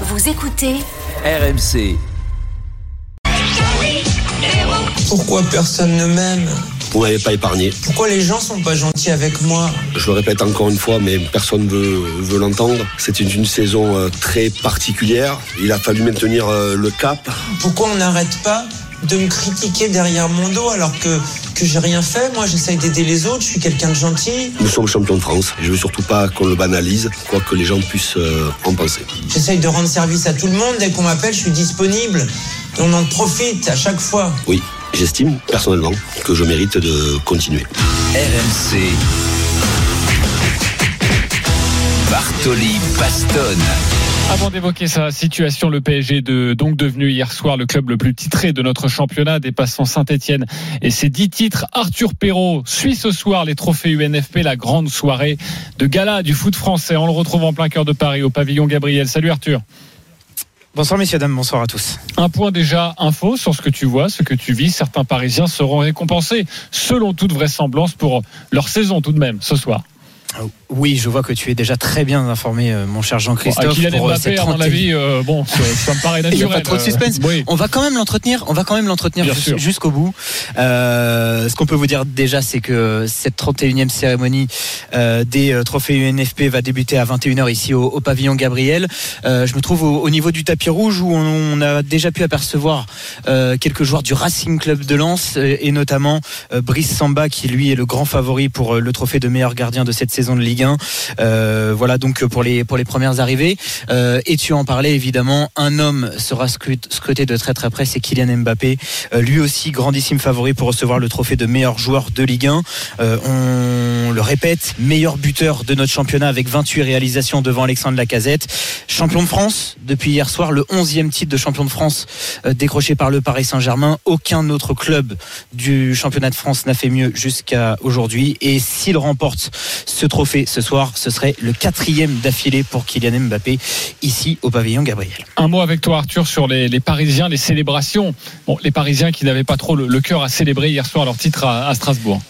Vous écoutez RMC. Pourquoi personne ne m'aime? Vous m'avez pas épargné. Pourquoi les gens sont pas gentils avec moi? Je le répète encore une fois, mais personne veut, veut l'entendre. C'était une saison euh, très particulière. Il a fallu maintenir euh, le cap. Pourquoi on n'arrête pas? De me critiquer derrière mon dos alors que, que j'ai rien fait Moi, j'essaye d'aider les autres, je suis quelqu'un de gentil. Nous sommes champions de France. Je veux surtout pas qu'on le banalise, quoi que les gens puissent euh, en penser. J'essaye de rendre service à tout le monde. Dès qu'on m'appelle, je suis disponible. On en profite à chaque fois. Oui, j'estime personnellement que je mérite de continuer. RMC. Bartoli Bastonne. Avant d'évoquer sa situation, le PSG de donc devenu hier soir le club le plus titré de notre championnat, dépassant Saint-Etienne et ses dix titres. Arthur Perrault suit ce soir les trophées UNFP, la grande soirée de gala du foot français. On le retrouve en plein cœur de Paris, au pavillon Gabriel. Salut Arthur. Bonsoir messieurs, dames, bonsoir à tous. Un point déjà info sur ce que tu vois, ce que tu vis. Certains Parisiens seront récompensés, selon toute vraisemblance, pour leur saison tout de même ce soir. Oui, je vois que tu es déjà très bien informé, euh, mon cher Jean-Christophe. Bon, Kylian pour, euh, cette à mon 30e. avis, euh, bon, ça, ça me paraît Il n'y naturel. a pas trop de euh, suspense. oui. On va quand même l'entretenir. On va quand même l'entretenir jus- jusqu'au bout. Euh, ce qu'on peut vous dire déjà, c'est que cette 31e cérémonie des trophées UNFP va débuter à 21h ici au, au pavillon Gabriel. Je me trouve au, au niveau du tapis rouge où on, on a déjà pu apercevoir quelques joueurs du Racing Club de Lens et notamment Brice Samba qui lui est le grand favori pour le trophée de meilleur gardien de cette saison de Ligue 1. Euh, voilà donc pour les pour les premières arrivées. Euh, et tu en parlais évidemment, un homme sera scrut- scruté de très très près, c'est Kylian Mbappé, Euh, lui aussi grandissime favori pour recevoir le trophée de meilleur joueur de Ligue 1. Euh, on le répète, meilleur buteur de notre championnat avec 28 réalisations devant Alexandre Lacazette, champion de France depuis hier soir, le 11e titre de champion de France euh, décroché par le Paris Saint-Germain. Aucun autre club du championnat de France n'a fait mieux jusqu'à aujourd'hui. Et s'il remporte ce trophée ce soir, ce serait le quatrième d'affilée pour Kylian Mbappé ici au pavillon Gabriel. Un mot avec toi, Arthur, sur les, Parisiens, les célébrations. Les Parisiens qui n'avaient pas trop le, cœur à célébrer hier soir leur titre à Strasbourg.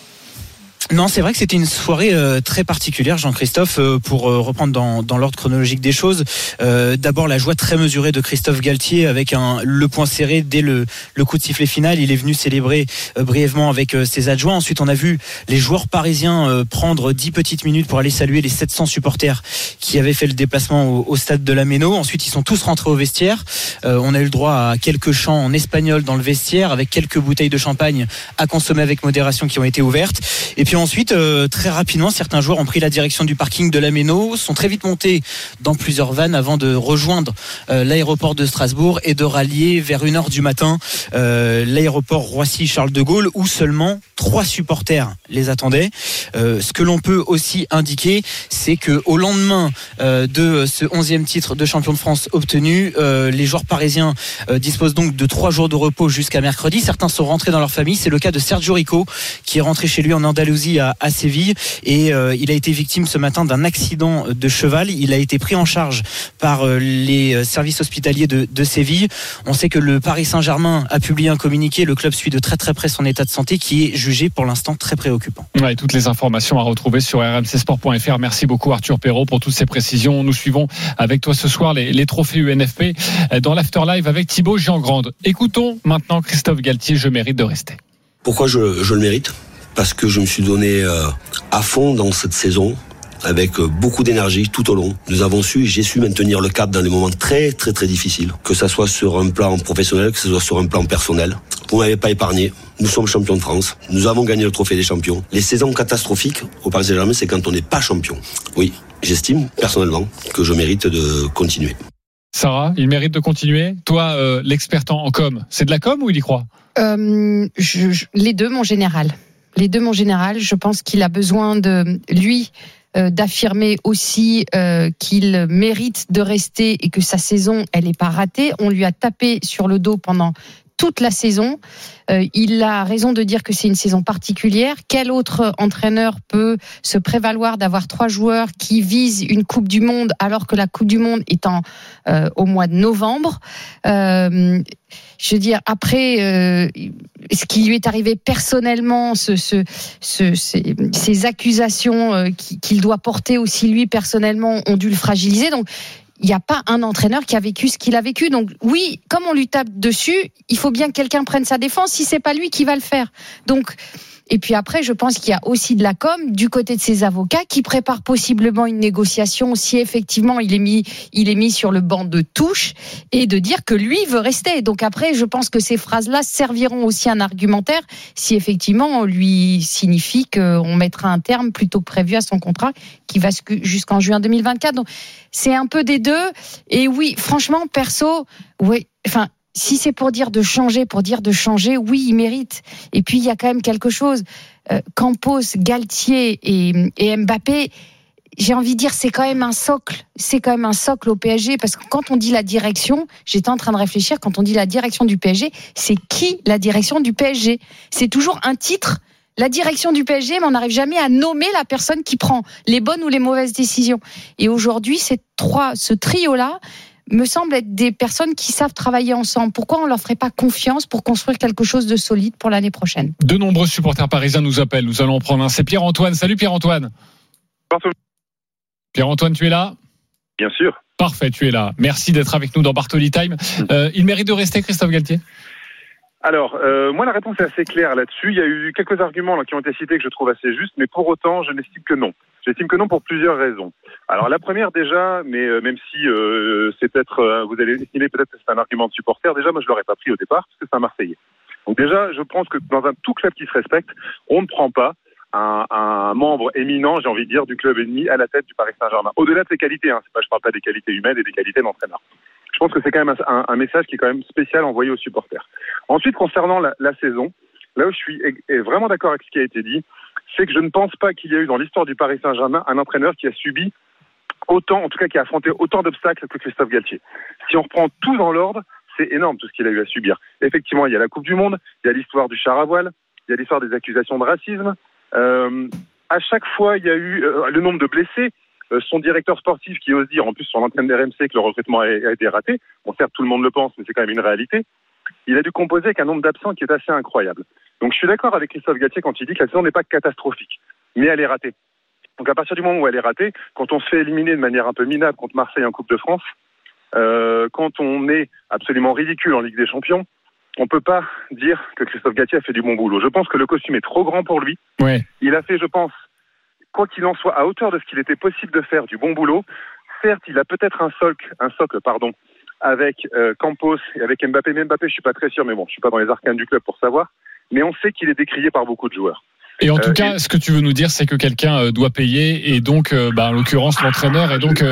Non, c'est vrai que c'était une soirée euh, très particulière, Jean-Christophe, euh, pour euh, reprendre dans, dans l'ordre chronologique des choses. Euh, D'abord, la joie très mesurée de Christophe Galtier avec un, le point serré dès le, le coup de sifflet final. Il est venu célébrer euh, brièvement avec euh, ses adjoints. Ensuite, on a vu les joueurs parisiens prendre 10 petites minutes pour aller saluer les 700 supporters qui avaient fait le déplacement au, au stade de la Méno. Ensuite, ils sont tous rentrés au vestiaire. On a eu le droit à quelques chants en espagnol dans le vestiaire avec quelques bouteilles de champagne à consommer avec modération qui ont été ouvertes. Et puis ensuite, euh, très rapidement, certains joueurs ont pris la direction du parking de la Méno, sont très vite montés dans plusieurs vannes avant de rejoindre euh, l'aéroport de Strasbourg et de rallier vers 1h du matin euh, l'aéroport Roissy-Charles de Gaulle où seulement trois supporters les attendaient. Ce que l'on peut aussi indiquer, c'est que au lendemain de ce 11e titre de champion de France obtenu, les joueurs parisiens disposent donc de trois jours de repos jusqu'à mercredi. Certains sont rentrés dans leur famille. C'est le cas de Sergio Rico qui est rentré chez lui en Andalousie à, à Séville et euh, il a été victime ce matin d'un accident de cheval. Il a été pris en charge par euh, les euh, services hospitaliers de, de Séville. On sait que le Paris Saint-Germain a publié un communiqué. Le club suit de très très près son état de santé qui est jugé pour l'instant très préoccupant. Ouais, toutes les informations à retrouver sur rmcsport.fr. Merci beaucoup Arthur Perrault pour toutes ces précisions. Nous suivons avec toi ce soir les, les trophées UNFP dans l'Afterlive avec Thibaut Giangrande. Écoutons maintenant Christophe Galtier, je mérite de rester. Pourquoi je, je le mérite? Parce que je me suis donné euh, à fond dans cette saison avec euh, beaucoup d'énergie tout au long. Nous avons su, j'ai su maintenir le cap dans des moments très très très difficiles, que ça soit sur un plan professionnel, que ce soit sur un plan personnel. Vous m'avez pas épargné. Nous sommes champions de France. Nous avons gagné le trophée des champions. Les saisons catastrophiques au Paris Saint-Germain, c'est quand on n'est pas champion. Oui, j'estime personnellement que je mérite de continuer. Sarah, il mérite de continuer. Toi, euh, l'expert en en com, c'est de la com ou il y croit? Euh, je- je- les deux, mon général. Les deux, mon général. Je pense qu'il a besoin de lui euh, d'affirmer aussi euh, qu'il mérite de rester et que sa saison, elle n'est pas ratée. On lui a tapé sur le dos pendant toute la saison. Euh, il a raison de dire que c'est une saison particulière. Quel autre entraîneur peut se prévaloir d'avoir trois joueurs qui visent une Coupe du Monde alors que la Coupe du Monde est en, euh, au mois de novembre? Euh, Je veux dire, après, euh, ce qui lui est arrivé personnellement, ce, ce, ce- ces, accusations euh, qui- qu'il doit porter aussi lui personnellement ont dû le fragiliser. Donc, il n'y a pas un entraîneur qui a vécu ce qu'il a vécu. Donc oui, comme on lui tape dessus, il faut bien que quelqu'un prenne sa défense. Si c'est pas lui qui va le faire, donc et puis après, je pense qu'il y a aussi de la com du côté de ses avocats qui préparent possiblement une négociation si effectivement il est mis, il est mis sur le banc de touche et de dire que lui veut rester. Donc après, je pense que ces phrases-là serviront aussi un argumentaire si effectivement on lui signifie qu'on mettra un terme plutôt que prévu à son contrat qui va jusqu'en juin 2024. Donc c'est un peu des deux. Et oui, franchement, perso, oui, enfin si c'est pour dire de changer, pour dire de changer, oui, il mérite. Et puis il y a quand même quelque chose. Euh, Campos, Galtier et, Mbappé, j'ai envie de dire, c'est quand même un socle. C'est quand même un socle au PSG parce que quand on dit la direction, j'étais en train de réfléchir. Quand on dit la direction du PSG, c'est qui la direction du PSG C'est toujours un titre. La direction du PSG, mais on n'arrive jamais à nommer la personne qui prend les bonnes ou les mauvaises décisions. Et aujourd'hui, ces trois, ce trio-là, me semble être des personnes qui savent travailler ensemble. Pourquoi on leur ferait pas confiance pour construire quelque chose de solide pour l'année prochaine? De nombreux supporters parisiens nous appellent. Nous allons en prendre un. C'est Pierre-Antoine. Salut Pierre-Antoine. Pierre-Antoine, tu es là? Bien sûr. Parfait, tu es là. Merci d'être avec nous dans Bartoli Time. Euh, il mérite de rester, Christophe Galtier? Alors, euh, moi, la réponse est assez claire là-dessus. Il y a eu quelques arguments là, qui ont été cités que je trouve assez justes, mais pour autant, je n'estime que non. J'estime que non pour plusieurs raisons. Alors, la première déjà, mais euh, même si euh, c'est peut-être, vous allez estimer peut-être que c'est un argument de supporter, déjà, moi, je l'aurais pas pris au départ, parce que c'est un Marseillais. Donc déjà, je pense que dans un tout club qui se respecte, on ne prend pas un, un membre éminent, j'ai envie de dire, du club ennemi à la tête du Paris Saint-Germain. Au-delà de ses qualités, hein, pas, je parle pas des qualités humaines et des qualités d'entraîneur que c'est quand même un, message qui est quand même spécial envoyé aux supporters. Ensuite, concernant la, saison, là où je suis vraiment d'accord avec ce qui a été dit, c'est que je ne pense pas qu'il y a eu dans l'histoire du Paris Saint-Germain un entraîneur qui a subi autant, en tout cas qui a affronté autant d'obstacles que Christophe Galtier. Si on reprend tout dans l'ordre, c'est énorme tout ce qu'il a eu à subir. Effectivement, il y a la Coupe du Monde, il y a l'histoire du char à voile, il y a l'histoire des accusations de racisme. Euh, à chaque fois, il y a eu euh, le nombre de blessés. Euh, son directeur sportif qui ose dire, en plus sur l'antenne d'RMC, que le recrutement a, été raté. Bon, certes, tout le monde le pense, mais c'est quand même une réalité. Il a dû composer avec un nombre d'absents qui est assez incroyable. Donc je suis d'accord avec Christophe Gatier quand il dit que la saison n'est pas catastrophique, mais elle est ratée. Donc à partir du moment où elle est ratée, quand on se fait éliminer de manière un peu minable contre Marseille en Coupe de France, euh, quand on est absolument ridicule en Ligue des Champions, on peut pas dire que Christophe Gatier a fait du bon boulot. Je pense que le costume est trop grand pour lui. Ouais. Il a fait, je pense, quoi qu'il en soit, à hauteur de ce qu'il était possible de faire, du bon boulot. Certes, il a peut-être un socle, un socle, pardon, avec euh, Campos et avec Mbappé. Mais Mbappé, je suis pas très sûr, mais bon, je suis pas dans les arcanes du club pour savoir. Mais on sait qu'il est décrié par beaucoup de joueurs. Et en tout euh, cas, ce que tu veux nous dire, c'est que quelqu'un euh, doit payer, et donc, bah, en l'occurrence, l'entraîneur, et donc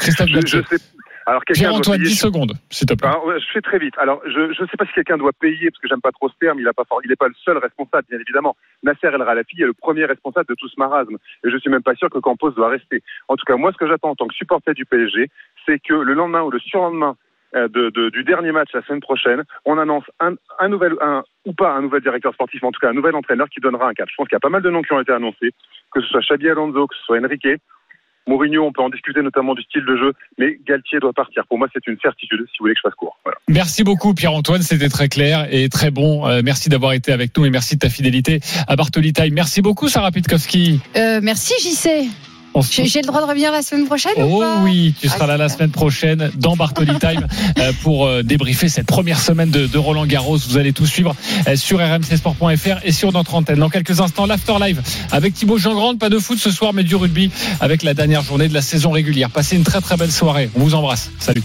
Christophe je, je sais, alors, Pierre-Antoine, 10 secondes, s'il te plaît. je fais très vite. Alors, je ne sais pas si quelqu'un doit payer, parce que j'aime pas trop ce terme, il n'est pas, pas le seul responsable, bien évidemment. Nasser El Ralafi est le premier responsable de tout ce marasme. Et je suis même pas sûr que Campos doit rester. En tout cas, moi, ce que j'attends en tant que supporter du PSG, c'est que le lendemain ou le surlendemain euh, de, du dernier match la semaine prochaine, on annonce un, un nouvel, un, ou pas un nouvel directeur sportif, mais en tout cas un nouvel entraîneur qui donnera un cap. Je pense qu'il y a pas mal de noms qui ont été annoncés, que ce soit Xabi Alonso, que ce soit Enrique. Mourinho, on peut en discuter notamment du style de jeu, mais Galtier doit partir. Pour moi, c'est une certitude, si vous voulez que je fasse court. Merci beaucoup, Pierre-Antoine. C'était très clair et très bon. Euh, merci d'avoir été avec nous et merci de ta fidélité à Bartoli Time. Merci beaucoup, Sarah Pitkowski. Euh, merci, JC. J'ai le droit de revenir la semaine prochaine Oh oui, tu seras là la semaine prochaine dans Bartoli Time euh, pour euh, débriefer cette première semaine de, Roland Garros. Vous allez tout suivre euh, sur rmcsport.fr et sur notre antenne. Dans quelques instants, l'After Live avec Thibaut Jean-Grande. Pas de foot ce soir, mais du rugby avec la dernière journée de la saison régulière. Passez une très très belle soirée. On vous embrasse. Salut.